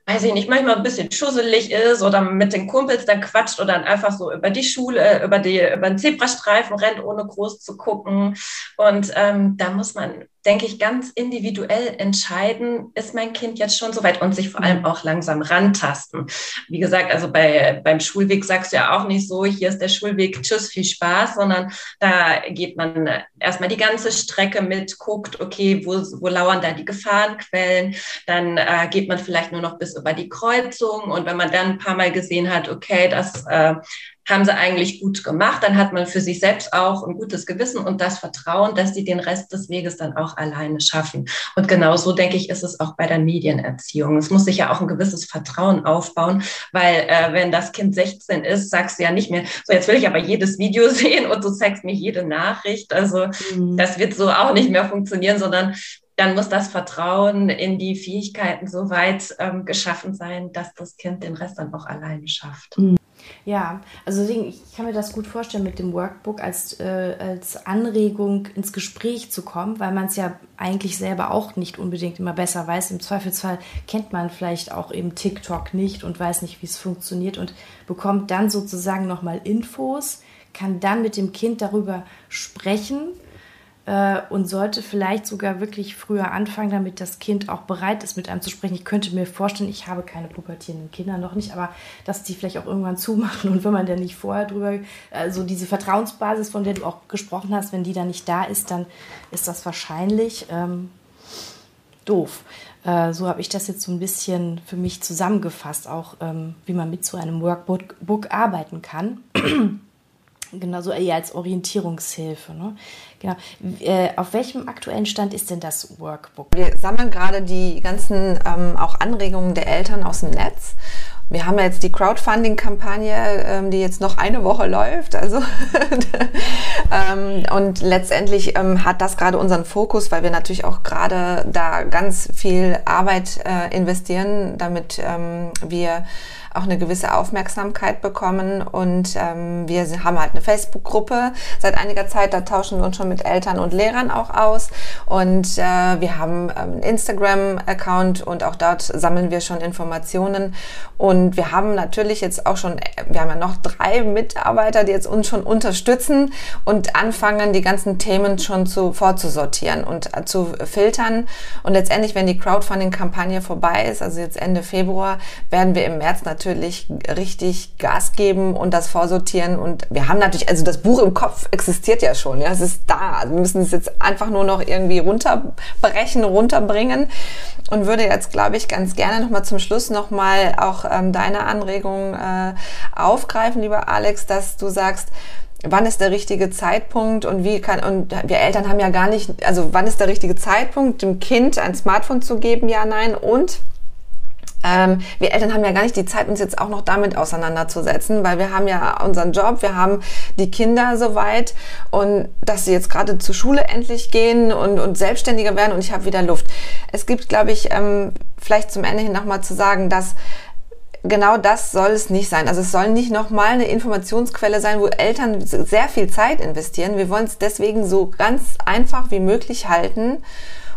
weiß ich nicht, manchmal ein bisschen schusselig ist oder mit den Kumpels dann quatscht oder dann einfach so über die Schule, äh, über, die, über den Zebrastreifen rennt, ohne groß zu gucken. Und ähm, da muss man denke ich, ganz individuell entscheiden, ist mein Kind jetzt schon soweit und sich vor allem auch langsam rantasten. Wie gesagt, also bei, beim Schulweg sagst du ja auch nicht so, hier ist der Schulweg, tschüss, viel Spaß, sondern da geht man erstmal die ganze Strecke mit, guckt, okay, wo, wo lauern da die Gefahrenquellen, dann äh, geht man vielleicht nur noch bis über die Kreuzung und wenn man dann ein paar Mal gesehen hat, okay, das äh, haben sie eigentlich gut gemacht. Dann hat man für sich selbst auch ein gutes Gewissen und das Vertrauen, dass sie den Rest des Weges dann auch alleine schaffen. Und genauso denke ich, ist es auch bei der Medienerziehung. Es muss sich ja auch ein gewisses Vertrauen aufbauen, weil äh, wenn das Kind 16 ist, sagst du ja nicht mehr, so jetzt will ich aber jedes Video sehen und du zeigst mir jede Nachricht. Also mhm. das wird so auch nicht mehr funktionieren, sondern dann muss das Vertrauen in die Fähigkeiten so weit ähm, geschaffen sein, dass das Kind den Rest dann auch alleine schafft. Mhm.
Ja, also deswegen, ich kann mir das gut vorstellen, mit dem Workbook als, äh, als Anregung ins Gespräch zu kommen, weil man es ja eigentlich selber auch nicht unbedingt immer besser weiß. Im Zweifelsfall kennt man vielleicht auch eben TikTok nicht und weiß nicht, wie es funktioniert und bekommt dann sozusagen nochmal Infos, kann dann mit dem Kind darüber sprechen äh, und sollte vielleicht sogar wirklich früher anfangen, damit das Kind auch bereit ist, mit einem zu sprechen. Ich könnte mir vorstellen, ich habe keine pubertierenden Kinder noch nicht, aber dass die vielleicht auch irgendwann zumachen und wenn man dann nicht vorher drüber, also diese Vertrauensbasis, von der du auch gesprochen hast, wenn die dann nicht da ist, dann ist das wahrscheinlich ähm, doof. Äh, so habe ich das jetzt so ein bisschen für mich zusammengefasst, auch ähm, wie man mit so einem Workbook arbeiten kann. Genauso eher als Orientierungshilfe. Ne? Genau. Äh, auf welchem aktuellen Stand ist denn das Workbook?
Wir sammeln gerade die ganzen ähm, auch Anregungen der Eltern aus dem Netz. Wir haben jetzt die Crowdfunding-Kampagne, ähm, die jetzt noch eine Woche läuft. Also ähm, und letztendlich ähm, hat das gerade unseren Fokus, weil wir natürlich auch gerade da ganz viel Arbeit äh, investieren, damit ähm, wir auch eine gewisse Aufmerksamkeit bekommen. Und ähm, wir haben halt eine Facebook-Gruppe seit einiger Zeit, da tauschen wir uns schon mit Eltern und Lehrern auch aus. Und äh, wir haben ähm, einen Instagram-Account und auch dort sammeln wir schon Informationen. Und wir haben natürlich jetzt auch schon, wir haben ja noch drei Mitarbeiter, die jetzt uns schon unterstützen und anfangen, die ganzen Themen schon zu vorzusortieren und äh, zu filtern. Und letztendlich, wenn die Crowdfunding-Kampagne vorbei ist, also jetzt Ende Februar, werden wir im März natürlich natürlich richtig Gas geben und das vorsortieren. Und wir haben natürlich, also das Buch im Kopf existiert ja schon, ja, es ist da. Wir müssen es jetzt einfach nur noch irgendwie runterbrechen, runterbringen. Und würde jetzt, glaube ich, ganz gerne nochmal zum Schluss nochmal auch ähm, deine Anregung äh, aufgreifen, lieber Alex, dass du sagst, wann ist der richtige Zeitpunkt und wie kann, und wir Eltern haben ja gar nicht, also wann ist der richtige Zeitpunkt, dem Kind ein Smartphone zu geben, ja, nein, und ähm, wir Eltern haben ja gar nicht die Zeit, uns jetzt auch noch damit auseinanderzusetzen, weil wir haben ja unseren Job, wir haben die Kinder soweit und dass sie jetzt gerade zur Schule endlich gehen und, und selbstständiger werden und ich habe wieder Luft. Es gibt, glaube ich, ähm, vielleicht zum Ende hin nochmal zu sagen, dass genau das soll es nicht sein. Also es soll nicht nochmal eine Informationsquelle sein, wo Eltern sehr viel Zeit investieren. Wir wollen es deswegen so ganz einfach wie möglich halten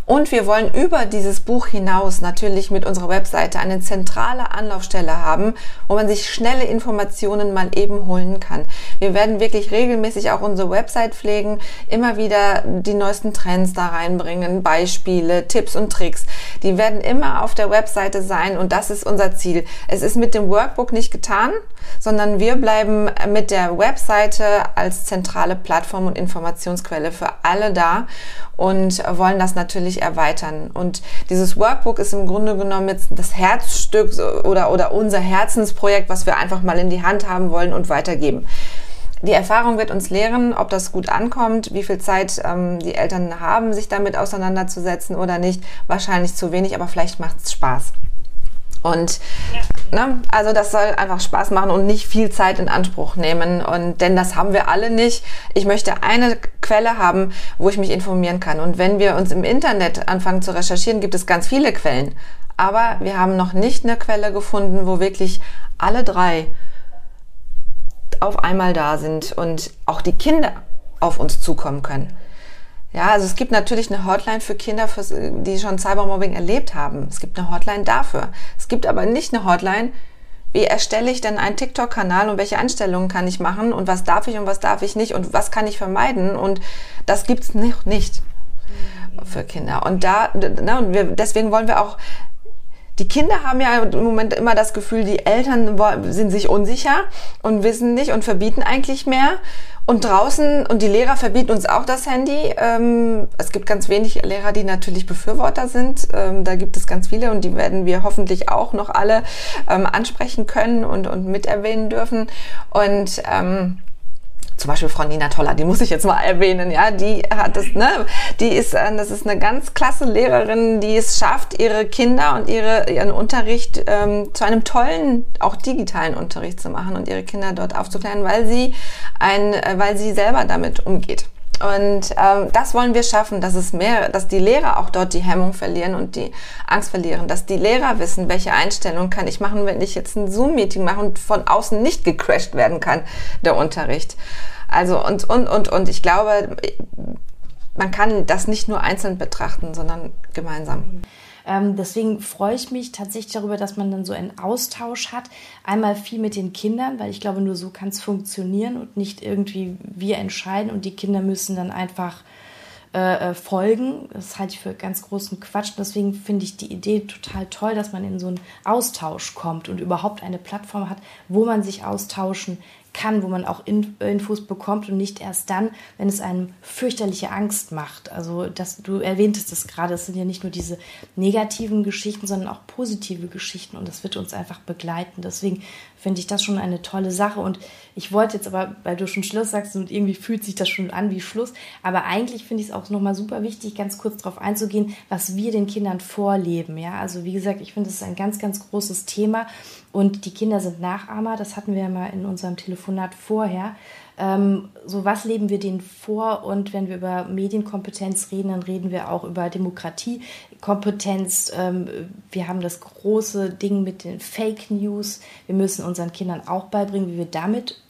und wir wollen über dieses Buch hinaus natürlich mit unserer Webseite eine zentrale Anlaufstelle haben, wo man sich schnelle Informationen mal eben holen kann. Wir werden wirklich regelmäßig auch unsere Website pflegen, immer wieder die neuesten Trends da reinbringen, Beispiele, Tipps und Tricks. Die werden immer auf der Webseite sein und das ist unser Ziel. Es ist mit dem Workbook nicht getan, sondern wir bleiben mit der Webseite als zentrale Plattform und Informationsquelle für alle da und wollen das natürlich erweitern. Und dieses Workbook ist im Grunde genommen jetzt das Herzstück oder, oder unser Herzensprojekt, was wir einfach mal in die Hand haben wollen und weitergeben. Die Erfahrung wird uns lehren, ob das gut ankommt, wie viel Zeit ähm, die Eltern haben, sich damit auseinanderzusetzen oder nicht. Wahrscheinlich zu wenig, aber vielleicht macht es Spaß. Und ja. Ne, also das soll einfach Spaß machen und nicht viel Zeit in Anspruch nehmen. Und denn das haben wir alle nicht. Ich möchte eine Quelle haben, wo ich mich informieren kann. Und wenn wir uns im Internet anfangen zu recherchieren, gibt es ganz viele Quellen. Aber wir haben noch nicht eine Quelle gefunden, wo wirklich alle drei auf einmal da sind und auch die Kinder auf uns zukommen können. Ja, also es gibt natürlich eine Hotline für Kinder, die schon Cybermobbing erlebt haben. Es gibt eine Hotline dafür. Es gibt aber nicht eine Hotline, wie erstelle ich denn einen TikTok-Kanal und welche Einstellungen kann ich machen und was darf ich und was darf ich nicht und was kann ich vermeiden und das gibt's noch nicht für Kinder. Und da, ne, und wir, deswegen wollen wir auch die Kinder haben ja im Moment immer das Gefühl, die Eltern sind sich unsicher und wissen nicht und verbieten eigentlich mehr. Und draußen, und die Lehrer verbieten uns auch das Handy. Ähm, es gibt ganz wenig Lehrer, die natürlich Befürworter sind. Ähm, da gibt es ganz viele und die werden wir hoffentlich auch noch alle ähm, ansprechen können und, und miterwähnen dürfen. Und ähm, zum Beispiel Frau Nina Toller, die muss ich jetzt mal erwähnen, ja, die hat es, ne, die ist, äh, das ist eine ganz klasse Lehrerin, die es schafft, ihre Kinder und ihre, ihren Unterricht ähm, zu einem tollen, auch digitalen Unterricht zu machen und ihre Kinder dort aufzuklären, weil sie ein, äh, weil sie selber damit umgeht. Und ähm, das wollen wir schaffen, dass es mehr, dass die Lehrer auch dort die Hemmung verlieren und die Angst verlieren, dass die Lehrer wissen, welche Einstellungen kann ich machen, wenn ich jetzt ein Zoom-Meeting mache und von außen nicht gecrashed werden kann, der Unterricht. Also und, und, und, und ich glaube, man kann das nicht nur einzeln betrachten, sondern gemeinsam.
Ähm, deswegen freue ich mich tatsächlich darüber, dass man dann so einen Austausch hat. Einmal viel mit den Kindern, weil ich glaube, nur so kann es funktionieren und nicht irgendwie wir entscheiden und die Kinder müssen dann einfach äh, äh, folgen. Das halte ich für ganz großen Quatsch. Deswegen finde ich die Idee total toll, dass man in so einen Austausch kommt und überhaupt eine Plattform hat, wo man sich austauschen kann, wo man auch Infos bekommt und nicht erst dann, wenn es einem fürchterliche Angst macht. Also das, du erwähntest es gerade, es sind ja nicht nur diese negativen Geschichten, sondern auch positive Geschichten und das wird uns einfach begleiten. Deswegen finde ich das schon eine tolle Sache und ich wollte jetzt aber, weil du schon Schluss sagst und irgendwie fühlt sich das schon an wie Schluss, aber eigentlich finde ich es auch nochmal super wichtig, ganz kurz darauf einzugehen, was wir den Kindern vorleben. Ja, also wie gesagt, ich finde es ein ganz, ganz großes Thema und die Kinder sind Nachahmer, das hatten wir ja mal in unserem Telefonat vorher. Ähm, so was leben wir denen vor und wenn wir über Medienkompetenz reden, dann reden wir auch über Demokratiekompetenz. Ähm, wir haben das große Ding mit den Fake News. Wir müssen unseren Kindern auch beibringen, wie wir damit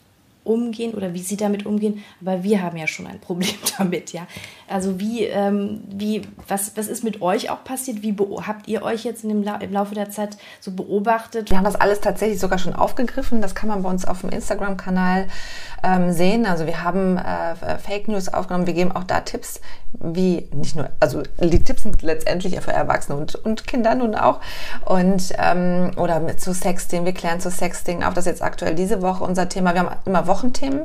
umgehen oder wie sie damit umgehen. Aber wir haben ja schon ein Problem damit, ja. Also wie, ähm, wie, was, was ist mit euch auch passiert? Wie habt ihr euch jetzt dem La im Laufe der Zeit so beobachtet?
Wir haben das alles tatsächlich sogar schon aufgegriffen. Das kann man bei uns auf dem Instagram-Kanal ähm, sehen. Also wir haben äh, Fake News aufgenommen. Wir geben auch da Tipps, wie nicht nur, also die Tipps sind letztendlich für Erwachsene und, und Kinder nun auch. Und ähm, oder mit zu Sexting, wir klären zu Sexting, auch das jetzt aktuell diese Woche unser Thema. Wir haben immer Wochenthemen.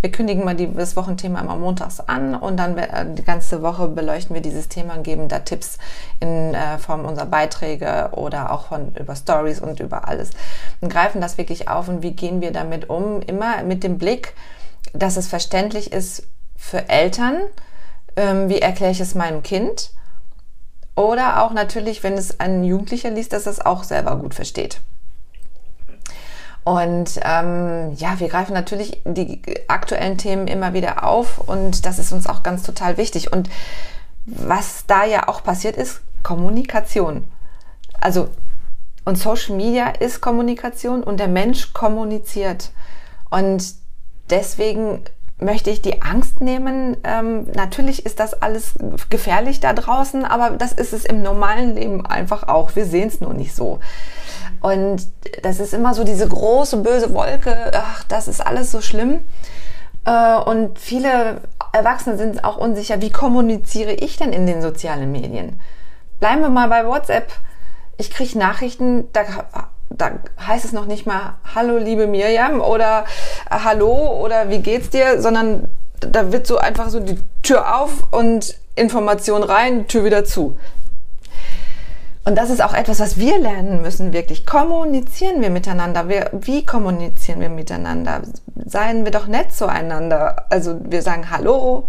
Wir kündigen mal die, das Wochenthema immer montags an und dann äh, ganze Woche beleuchten wir dieses Thema und geben da Tipps in äh, Form unserer Beiträge oder auch von über Stories und über alles. Und greifen das wirklich auf und wie gehen wir damit um? Immer mit dem Blick, dass es verständlich ist für Eltern, ähm, wie erkläre ich es meinem Kind? Oder auch natürlich, wenn es ein Jugendlicher liest, dass es auch selber gut versteht. Und ähm, ja, wir greifen natürlich die aktuellen Themen immer wieder auf und das ist uns auch ganz total wichtig. Und was da ja auch passiert ist, Kommunikation. Also und Social Media ist Kommunikation und der Mensch kommuniziert. Und deswegen möchte ich die Angst nehmen. Ähm, natürlich ist das alles gefährlich da draußen, aber das ist es im normalen Leben einfach auch. Wir sehen es nur nicht so. Und das ist immer so diese große böse Wolke, ach, das ist alles so schlimm. Äh, und viele Erwachsene sind auch unsicher, wie kommuniziere ich denn in den sozialen Medien? Bleiben wir mal bei WhatsApp. Ich kriege Nachrichten, da da heißt es noch nicht mal Hallo liebe Mirjam oder äh, Hallo oder wie geht's dir, sondern da wird so einfach so die Tür auf und Information rein, Tür wieder zu. Und das ist auch etwas, was wir lernen müssen, wirklich. Kommunizieren wir miteinander? Wir, wie kommunizieren wir miteinander? Seien wir doch nett zueinander. Also wir sagen Hallo,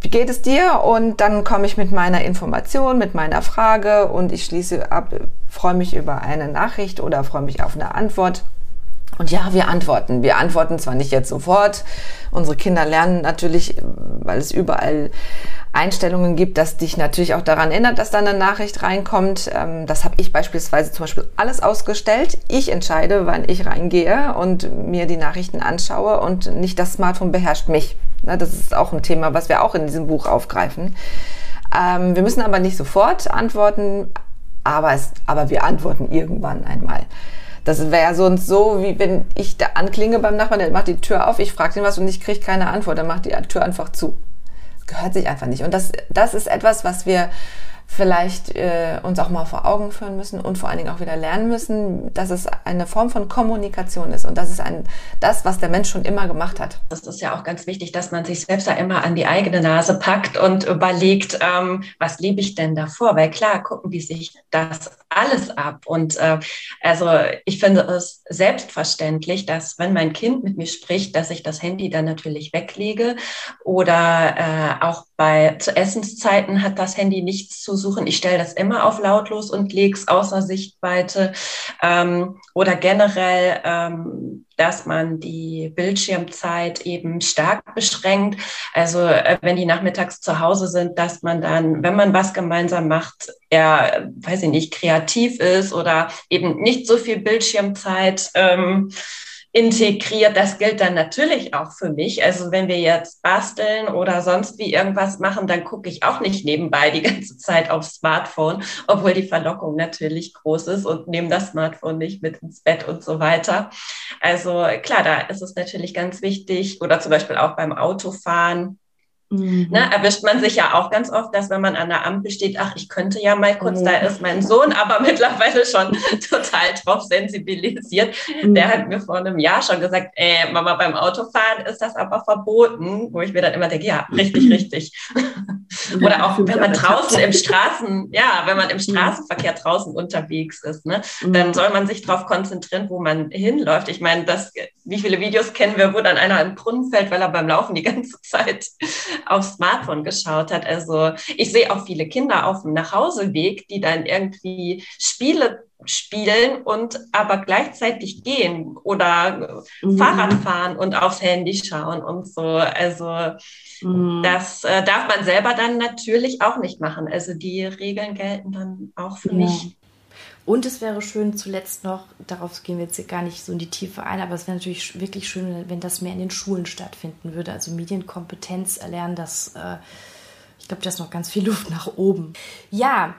wie geht es dir? Und dann komme ich mit meiner Information, mit meiner Frage und ich schließe ab, freue mich über eine Nachricht oder freue mich auf eine Antwort. Und ja, wir antworten. Wir antworten zwar nicht jetzt sofort. Unsere Kinder lernen natürlich, weil es überall Einstellungen gibt, dass dich natürlich auch daran erinnert, dass da eine Nachricht reinkommt. Ähm, das habe ich beispielsweise zum Beispiel alles ausgestellt. Ich entscheide, wann ich reingehe und mir die Nachrichten anschaue und nicht das Smartphone beherrscht mich. Das ist auch ein Thema, was wir auch in diesem Buch aufgreifen. Ähm, wir müssen aber nicht sofort antworten, aber, es, aber wir antworten irgendwann einmal. Das wäre sonst so, wie wenn ich da anklinge beim Nachbarn, der macht die Tür auf, ich frage ihn was und ich kriege keine Antwort, dann macht die Tür einfach zu. Das gehört sich einfach nicht. Und das, das ist etwas, was wir vielleicht äh, uns auch mal vor Augen führen müssen und vor allen Dingen auch wieder lernen müssen, dass es eine Form von Kommunikation ist und das ist ein, das, was der Mensch schon immer gemacht hat.
Das ist ja auch ganz wichtig, dass man sich selbst da immer an die eigene Nase packt und überlegt, ähm, was lebe ich denn davor? Weil klar, gucken die sich das alles ab. Und äh, also ich finde es selbstverständlich, dass wenn mein Kind mit mir spricht, dass ich das Handy dann natürlich weglege oder äh, auch bei zu Essenszeiten hat das Handy nichts zu suchen. Ich stelle das immer auf lautlos und lege es außer Sichtweite. Ähm, oder generell, ähm, dass man die Bildschirmzeit eben stark beschränkt. Also äh, wenn die nachmittags zu Hause sind, dass man dann, wenn man was gemeinsam macht, eher, weiß ich nicht, kreativ ist oder eben nicht so viel Bildschirmzeit. Ähm, integriert. Das gilt dann natürlich auch für mich. Also wenn wir jetzt basteln oder sonst wie irgendwas machen, dann gucke ich auch nicht nebenbei die ganze Zeit aufs Smartphone, obwohl die Verlockung natürlich groß ist und nehme das Smartphone nicht mit ins Bett und so weiter. Also klar, da ist es natürlich ganz wichtig oder zum Beispiel auch beim Autofahren Mhm. Ne, erwischt man sich ja auch ganz oft, dass wenn man an der Ampel steht, ach, ich könnte ja mal kurz, mhm. da ist mein Sohn, aber mittlerweile schon total drauf sensibilisiert. Mhm. Der hat mir vor einem Jahr schon gesagt, ey, Mama, beim Autofahren ist das aber verboten, wo ich mir dann immer denke, ja, richtig, mhm. richtig. Oder auch, wenn man draußen im Straßen, ja, wenn man im mhm. Straßenverkehr draußen unterwegs ist, ne, dann soll man sich darauf konzentrieren, wo man hinläuft. Ich meine, das, wie viele Videos kennen wir, wo dann einer im Brunnen fällt, weil er beim Laufen die ganze Zeit aufs Smartphone geschaut hat. Also ich sehe auch viele Kinder auf dem Nachhauseweg, die dann irgendwie Spiele spielen und aber gleichzeitig gehen oder mhm. Fahrrad fahren und aufs Handy schauen und so. Also mhm. das äh, darf man selber dann natürlich auch nicht machen. Also die Regeln gelten dann auch für ja. mich.
Und es wäre schön zuletzt noch, darauf gehen wir jetzt gar nicht so in die Tiefe ein, aber es wäre natürlich wirklich schön, wenn das mehr in den Schulen stattfinden würde. Also Medienkompetenz erlernen, das, äh, ich glaube, da ist noch ganz viel Luft nach oben. Ja,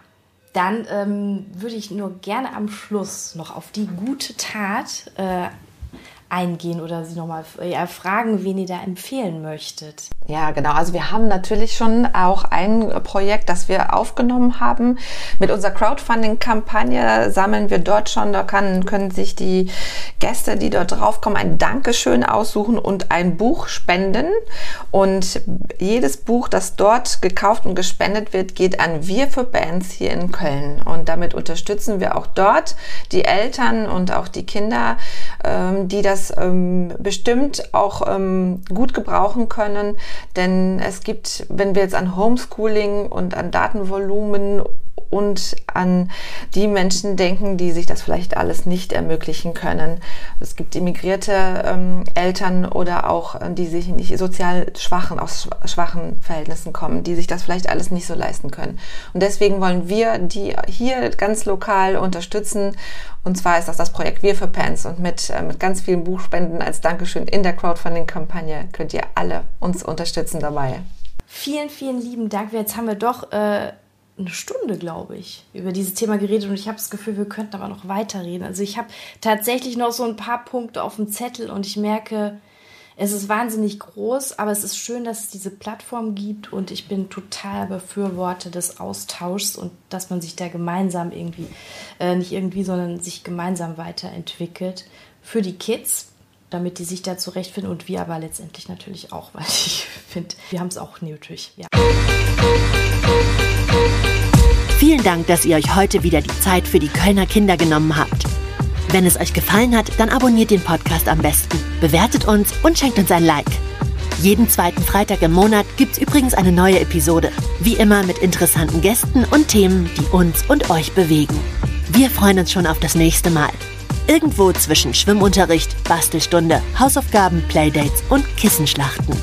dann ähm, würde ich nur gerne am Schluss noch auf die gute Tat äh, eingehen oder Sie nochmal fragen, wen ihr da empfehlen möchtet.
Ja, genau. Also wir haben natürlich schon auch ein Projekt, das wir aufgenommen haben. Mit unserer Crowdfunding-Kampagne sammeln wir dort schon, da kann, können sich die Gäste, die dort draufkommen, ein Dankeschön aussuchen und ein Buch spenden. Und jedes Buch, das dort gekauft und gespendet wird, geht an Wir für Bands hier in Köln. Und damit unterstützen wir auch dort die Eltern und auch die Kinder, ähm, die das ähm, bestimmt auch ähm, gut gebrauchen können. Denn es gibt, wenn wir jetzt an Homeschooling und an Datenvolumen und an die Menschen denken, die sich das vielleicht alles nicht ermöglichen können. Es gibt immigrierte ähm, Eltern oder auch, äh, die sich nicht sozial schwachen, aus schwachen Verhältnissen kommen, die sich das vielleicht alles nicht so leisten können. Und deswegen wollen wir die hier ganz lokal unterstützen. Und zwar ist das das Projekt Wir für Pants. Und mit, äh, mit ganz vielen Buchspenden als Dankeschön in der Crowdfunding-Kampagne könnt ihr alle uns unterstützen dabei.
Vielen, vielen lieben Dank. Jetzt haben wir doch äh eine Stunde, glaube ich, über dieses Thema geredet und ich habe das Gefühl, wir könnten aber noch weiterreden. Also ich habe tatsächlich noch so ein paar Punkte auf dem Zettel und ich merke, es ist wahnsinnig groß, aber es ist schön, dass es diese Plattform gibt und ich bin total Befürworter des Austauschs und dass man sich da gemeinsam irgendwie, äh, nicht irgendwie, sondern sich gemeinsam weiterentwickelt für die Kids, damit die sich da zurechtfinden und wir aber letztendlich natürlich auch, weil ich finde, wir haben es auch nötig. Ja.
Vielen Dank, dass ihr euch heute wieder die Zeit für die Kölner Kinder genommen habt. Wenn es euch gefallen hat, dann abonniert den Podcast am besten, bewertet uns und schenkt uns ein Like. Jeden zweiten Freitag im Monat gibt's übrigens eine neue Episode. Wie immer mit interessanten Gästen und Themen, die uns und euch bewegen. Wir freuen uns schon auf das nächste Mal. Irgendwo zwischen Schwimmunterricht, Bastelstunde, Hausaufgaben, Playdates und Kissenschlachten.